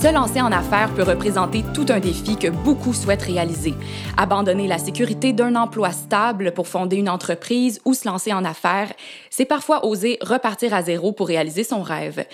Se lancer en affaires peut représenter tout un défi que beaucoup souhaitent réaliser. Abandonner la sécurité d'un emploi stable pour fonder une entreprise ou se lancer en affaires, c'est parfois oser repartir à zéro pour réaliser son rêve.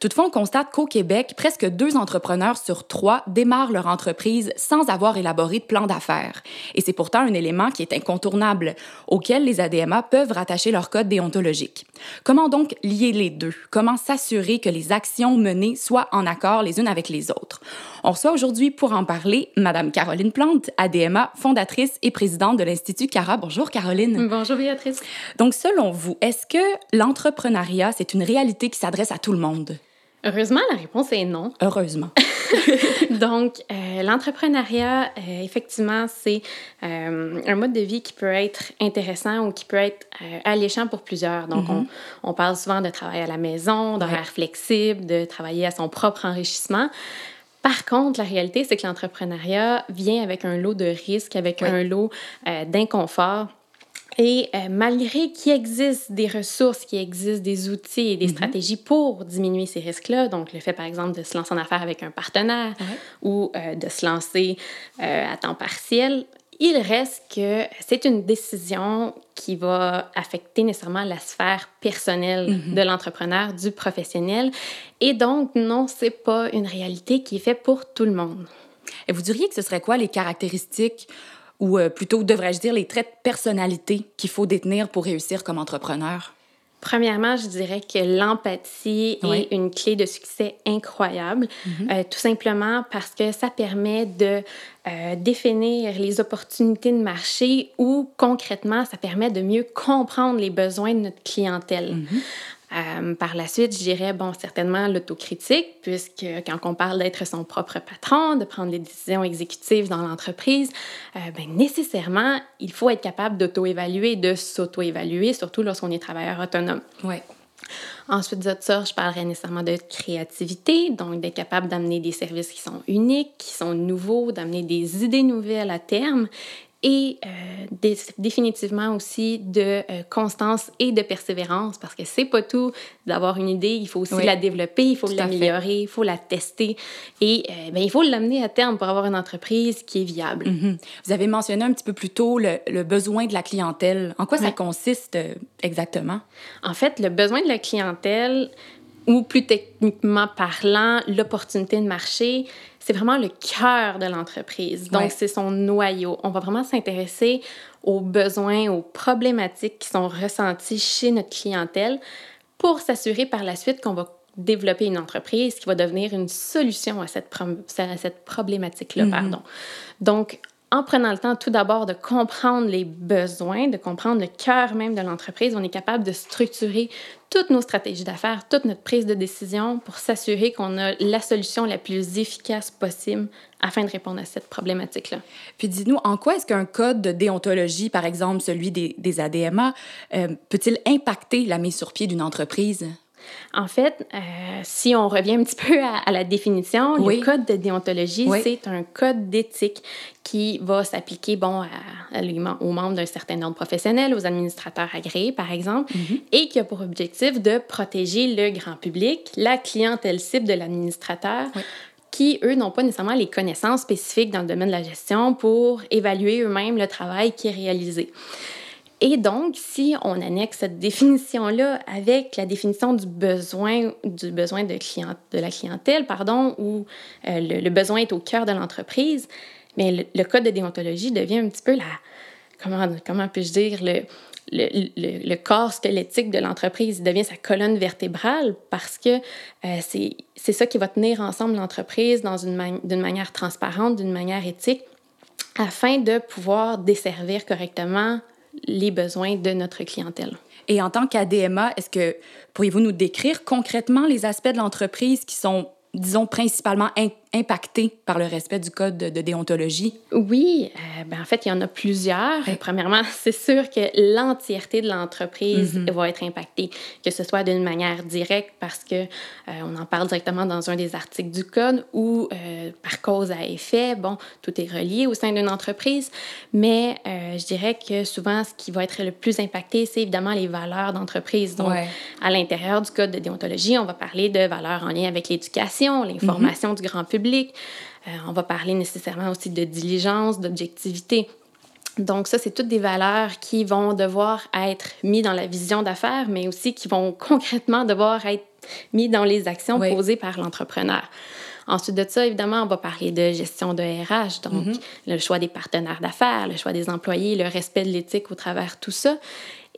Toutefois, on constate qu'au Québec, presque deux entrepreneurs sur trois démarrent leur entreprise sans avoir élaboré de plan d'affaires. Et c'est pourtant un élément qui est incontournable, auquel les ADMA peuvent rattacher leur code déontologique. Comment donc lier les deux? Comment s'assurer que les actions menées soient en accord les unes avec les autres? On reçoit aujourd'hui pour en parler Madame Caroline Plante, ADMA, fondatrice et présidente de l'Institut CARA. Bonjour Caroline. Bonjour Béatrice. Donc selon vous, est-ce que l'entrepreneuriat, c'est une réalité qui s'adresse à tout le monde? Heureusement, la réponse est non. Heureusement. Donc, euh, l'entrepreneuriat, euh, effectivement, c'est euh, un mode de vie qui peut être intéressant ou qui peut être alléchant pour plusieurs. Donc, on, mm-hmm. on, parle souvent de travail à la maison, d'horaire flexible, de travailler à son propre enrichissement. Par contre, la réalité, c'est que l'entrepreneuriat vient avec un lot de risques, avec un lot d'inconfort. Et euh, malgré qu'il existe des ressources, qu'il existe des outils et des mhm. stratégies pour diminuer ces risques-là, donc le fait par exemple de se lancer en affaires avec un partenaire ou euh, de se lancer euh, à temps partiel, il reste que c'est une décision qui va affecter nécessairement la sphère personnelle mhm. de l'entrepreneur, du professionnel. Et donc, non, c'est pas une réalité qui est faite pour tout le monde. Et vous diriez que ce serait quoi les caractéristiques ou euh, plutôt, devrais-je dire, les traits de personnalité qu'il faut détenir pour réussir comme entrepreneur? Premièrement, je dirais que l'empathie est une clé de succès incroyable, mhm. euh, tout simplement parce que ça permet de euh, définir les opportunités de marché ou concrètement, ça permet de mieux comprendre les besoins de notre clientèle. Mhm. Euh, par la suite, je dirais, bon, certainement l'autocritique, puisque quand on parle d'être son propre patron, de prendre les décisions exécutives dans l'entreprise, euh, ben, nécessairement, il faut être capable d'auto-évaluer, de s'auto-évaluer, surtout lorsqu'on est travailleur autonome. Ouais. Ensuite de ça, je parlerai nécessairement de créativité, donc d'être capable d'amener des services qui sont uniques, qui sont nouveaux, d'amener des idées nouvelles à terme et euh, définitivement aussi de euh, constance et de persévérance parce que c'est pas tout d'avoir une idée, il faut aussi la développer, il faut l'améliorer, il faut la tester et euh, ben, il faut l'amener à terme pour avoir une entreprise qui est viable. Mm-hmm. Vous avez mentionné un petit peu plus tôt le, le besoin de la clientèle. En quoi ça consiste exactement? En fait, le besoin de la clientèle, ou plus techniquement parlant, l'opportunité de marché, c'est vraiment le cœur de l'entreprise. Donc, c'est son noyau. On va vraiment s'intéresser aux besoins, aux problématiques qui sont ressenties chez notre clientèle pour s'assurer par la suite qu'on va développer une entreprise qui va devenir une solution à cette, problématique-là. Mm-hmm. pardon. Donc, en prenant le temps tout d'abord de comprendre les besoins, de comprendre le cœur même de l'entreprise, on est capable de structurer toutes nos stratégies d'affaires, toute notre prise de décision pour s'assurer qu'on a la solution la plus efficace possible afin de répondre à cette problématique-là. Puis dis-nous, en quoi est-ce qu'un code de déontologie, par exemple celui des, ADMA, euh, peut-il impacter la mise sur pied d'une entreprise? En fait, euh, si on revient un petit peu à, la définition, le code de déontologie, c'est un code d'éthique qui va s'appliquer bon, aux membres d'un certain ordre professionnel, aux administrateurs agréés, par exemple, mhm. et qui a pour objectif de protéger le grand public, la clientèle cible de l'administrateur. qui, eux, n'ont pas nécessairement les connaissances spécifiques dans le domaine de la gestion pour évaluer eux-mêmes le travail qui est réalisé. Et donc, si on annexe cette définition-là avec la définition du besoin, du besoin de, client, de la clientèle, pardon, où euh, le, besoin est au cœur de l'entreprise, mais le, code de déontologie devient un petit peu la, comment, comment puis-je dire, le, le, le, corps squelettique de l'entreprise, devient sa colonne vertébrale parce que euh, c'est ça qui va tenir ensemble l'entreprise dans une manière transparente, d'une manière éthique, afin de pouvoir desservir correctement les besoins de notre clientèle. Et en tant qu'ADMA, est-ce que pourriez-vous nous décrire concrètement les aspects de l'entreprise qui sont, disons, principalement impactés par le respect du code de, déontologie? Oui, euh, ben, en fait, il y en a plusieurs. Premièrement, c'est sûr que l'entièreté de l'entreprise mm-hmm. va être impactée, que ce soit d'une manière directe parce que euh, on en parle directement dans un des articles du code ou euh, par cause à effet. Bon, tout est relié au sein d'une entreprise, mais je dirais que souvent, ce qui va être le plus impacté, c'est évidemment les valeurs d'entreprise. Donc, à l'intérieur du code de déontologie, on va parler de valeurs en lien avec l'éducation, l'information mm-hmm. du grand public euh, on va parler nécessairement aussi de diligence, d'objectivité. Donc ça, c'est toutes des valeurs qui vont devoir être mises dans la vision d'affaires, mais aussi qui vont concrètement devoir être mises dans les actions posées par l'entrepreneur. Ensuite de ça, évidemment, on va parler de gestion de RH, donc mm-hmm. le choix des partenaires d'affaires, le choix des employés, le respect de l'éthique au travers de tout ça.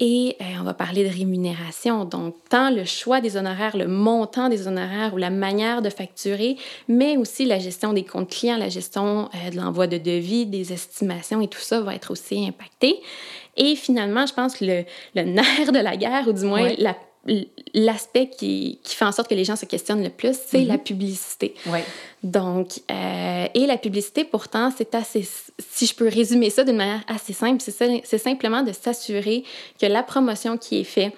Et euh, on va parler de rémunération, donc tant le choix des honoraires, le montant des honoraires ou la manière de facturer, mais aussi la gestion des comptes clients, la gestion euh, de l'envoi de devis, des estimations et tout ça va être aussi impacté. Et finalement, je pense que le, le nerf de la guerre, ou du moins la l'aspect qui, qui, fait en sorte que les gens se questionnent le plus, c'est la mhm. publicité. Ouais. Donc, euh, et la publicité, pourtant, c'est assez, si je peux résumer ça d'une manière assez simple, c'est simplement de s'assurer que la promotion qui est faite,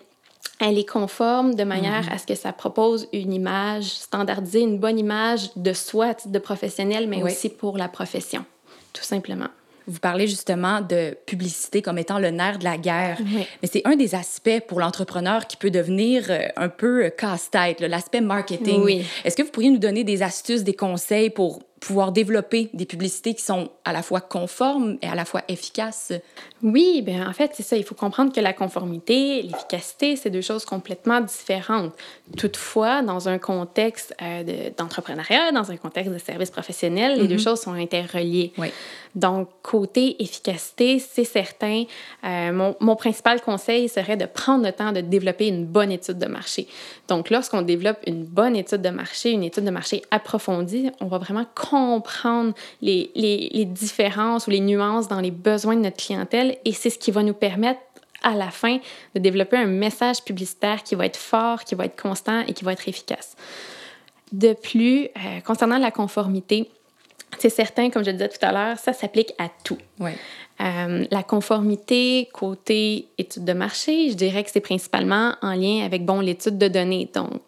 elle est conforme de manière mhm. à ce que ça propose une image standardisée, une bonne image de soi à titre de professionnel, mais aussi pour la profession, tout simplement. Vous parlez justement de publicité comme étant le nerf de la guerre. Mais c'est un des aspects pour l'entrepreneur qui peut devenir euh, un peu euh, casse-tête, l'aspect marketing. Oui. Est-ce que vous pourriez nous donner des astuces, des conseils pour pouvoir développer des publicités qui sont à la fois conformes et à la fois efficaces? Oui, bien en fait, c'est ça. Il faut comprendre que la conformité, l'efficacité, c'est deux choses complètement différentes. Toutefois, dans un contexte euh, d'entrepreneuriat, dans un contexte de service professionnel, les deux mm-hmm. choses sont interreliées. Oui. Donc, côté efficacité, c'est certain. Euh, mon, mon, principal conseil serait de prendre le temps de développer une bonne étude de marché. Donc, lorsqu'on développe une bonne étude de marché, une étude de marché approfondie, on va vraiment comprendre les, les, différences ou les nuances dans les besoins de notre clientèle et c'est ce qui va nous permettre à la fin de développer un message publicitaire qui va être fort, qui va être constant et qui va être efficace. De plus, euh, concernant la conformité, c'est certain, comme je le disais tout à l'heure, ça s'applique à tout. Euh, la conformité côté étude de marché, je dirais que c'est principalement en lien avec bon l'étude de données, donc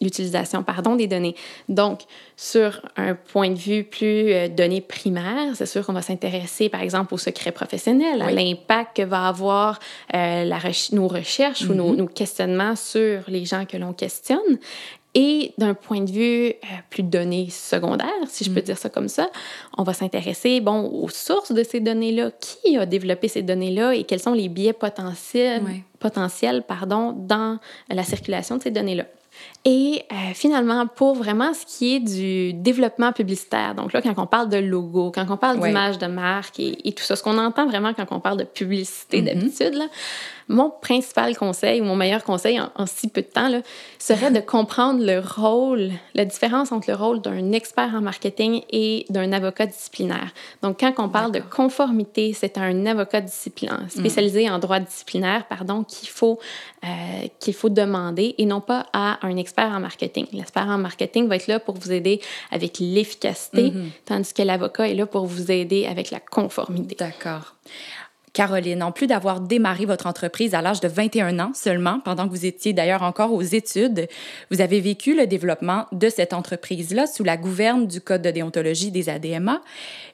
l'utilisation pardon des données. Donc sur un point de vue plus euh, données primaires, c'est sûr qu'on va s'intéresser par exemple au secret professionnel, à l'impact que va avoir euh, la nos recherches ou nos, mm-hmm. nos, questionnements sur les gens que l'on questionne. Et d'un point de vue euh, plus donné secondaire, si je peux mm. dire ça comme ça, on va s'intéresser bon, aux sources de ces données-là, qui a développé ces données-là et quels sont les biais potentiels, potentiels pardon, dans la circulation de ces données-là? Et euh, finalement, pour vraiment ce qui est du développement publicitaire, donc là, quand on parle de logo, quand on parle d'image de marque et, tout ça, ce qu'on entend vraiment quand on parle de publicité mm-hmm. d'habitude, là, mon principal conseil ou mon meilleur conseil en, si peu de temps là, serait de comprendre le rôle, la différence entre le rôle d'un expert en marketing et d'un avocat disciplinaire. Donc, quand on parle de conformité, c'est un avocat disciplinaire, mm. spécialisé en droit disciplinaire, pardon, qu'il faut, euh, qu'il faut demander et non pas à un expert en marketing. L'expert en marketing va être là pour vous aider avec l'efficacité, mm-hmm. tandis que l'avocat est là pour vous aider avec la conformité. D'accord. Caroline, en plus d'avoir démarré votre entreprise à l'âge de 21 ans seulement, pendant que vous étiez d'ailleurs encore aux études, vous avez vécu le développement de cette entreprise-là sous la gouverne du Code de déontologie des ADMA.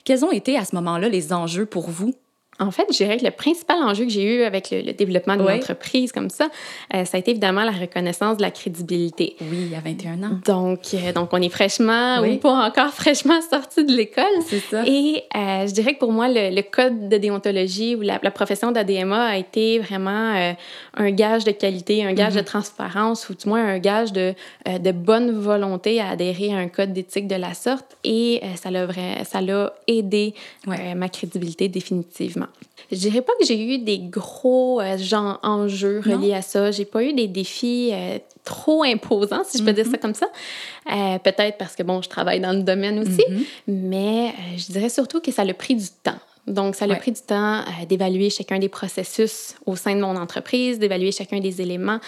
Quels ont été à ce moment-là les enjeux pour vous? En fait, je dirais que le principal enjeu que j'ai eu avec le, développement de l'entreprise comme ça, euh, ça a été évidemment la reconnaissance de la crédibilité. Oui, il y a 21 ans. Donc, euh, donc on est fraîchement ou pas encore fraîchement sorti de l'école. C'est ça. Et euh, je dirais que pour moi, le, code de déontologie ou la, profession d'ADMA a été vraiment un gage de qualité, un gage de mm-hmm. transparence ou du moins un gage de, de bonne volonté à adhérer à un code d'éthique de la sorte. Et ça l'a ça l'a aidé ma crédibilité définitivement. Je dirais pas que j'ai eu des gros euh, genre, enjeux reliés à ça. J'ai pas eu des défis euh, trop imposants, si je peux dire ça mm-hmm. comme ça. Euh, peut-être parce que, bon, je travaille dans le domaine aussi, mm-hmm. mais je dirais surtout que ça a pris du temps. Donc, ça a pris du temps d'évaluer chacun des processus au sein de mon entreprise, d'évaluer chacun des éléments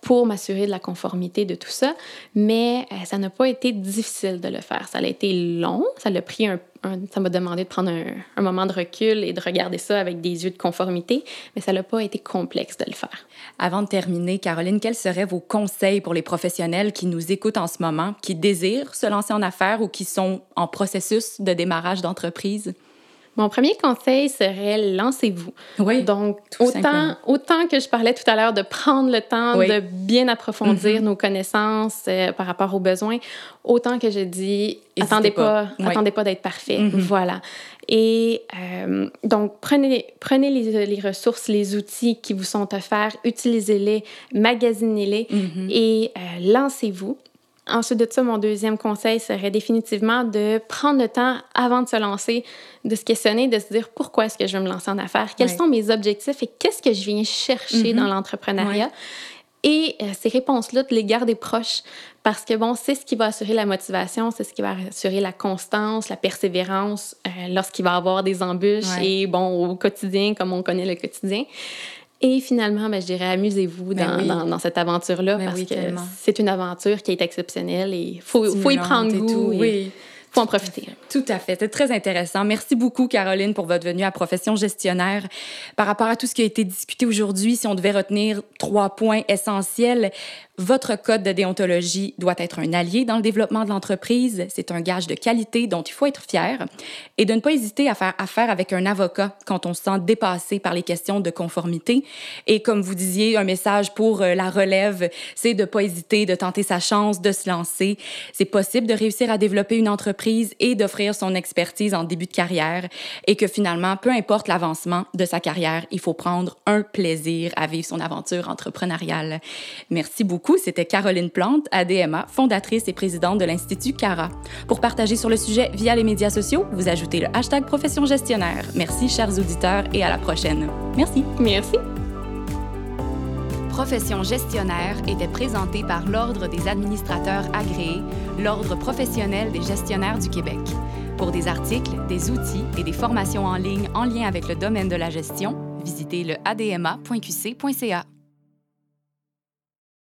pour m'assurer de la conformité de tout ça. Mais ça n'a pas été difficile de le faire. Ça a été long, ça a pris un ça m'a demandé de prendre un, moment de recul et de regarder ça avec des yeux de conformité, mais ça n'a pas été complexe de le faire. Avant de terminer, Caroline, quels seraient vos conseils pour les professionnels qui nous écoutent en ce moment, qui désirent se lancer en affaires ou qui sont en processus de démarrage d'entreprise? Mon premier conseil serait lancez-vous. Oui. Donc, autant, autant que je parlais tout à l'heure de prendre le temps de bien approfondir mm-hmm. nos connaissances euh, par rapport aux besoins, autant que je dis attendez pas, attendez pas d'être parfait. Mm-hmm. Voilà. Et euh, donc, prenez, prenez les, les, ressources, les outils qui vous sont offerts, utilisez-les, magasinez-les mm-hmm. et euh, lancez-vous. Ensuite de ça, mon deuxième conseil serait définitivement de prendre le temps avant de se lancer, de se questionner, de se dire pourquoi est-ce que je veux me lancer en affaires, quels sont mes objectifs et qu'est-ce que je viens chercher mm-hmm. dans l'entrepreneuriat. Et euh, ces réponses-là, de les garder proches parce que, bon, c'est ce qui va assurer la motivation, c'est ce qui va assurer la constance, la persévérance euh, lorsqu'il va y avoir des embûches et, bon, au quotidien, comme on connaît le quotidien. Et finalement, ben, je dirais, amusez-vous ben dans, dans, cette aventure-là ben parce que c'est une aventure qui est exceptionnelle et il faut, faut, y prendre goût. oui faut en profiter. Tout à fait. C'est très intéressant. Merci beaucoup, Caroline, pour votre venue à Profession Gestionnaire. Par rapport à tout ce qui a été discuté aujourd'hui, si on devait retenir trois points essentiels, votre code de déontologie doit être un allié dans le développement de l'entreprise. C'est un gage de qualité dont il faut être fier et de ne pas hésiter à faire affaire avec un avocat quand on se sent dépassé par les questions de conformité. Et comme vous disiez, un message pour euh, la relève, c'est de ne pas hésiter, de tenter sa chance, de se lancer. C'est possible de réussir à développer une entreprise et d'offrir son expertise en début de carrière et que finalement, peu importe l'avancement de sa carrière, il faut prendre un plaisir à vivre son aventure entrepreneuriale. Merci beaucoup c'était Caroline Plante, ADMA, fondatrice et présidente de l'Institut CARA. Pour partager sur le sujet via les médias sociaux, vous ajoutez le hashtag Profession Gestionnaire. Merci, chers auditeurs, et à la prochaine. Merci. Merci. Profession gestionnaire était présentée par l'Ordre des administrateurs agréés, l'Ordre professionnel des gestionnaires du Québec. Pour des articles, des outils et des formations en ligne en lien avec le domaine de la gestion, visitez le adma.qc.ca.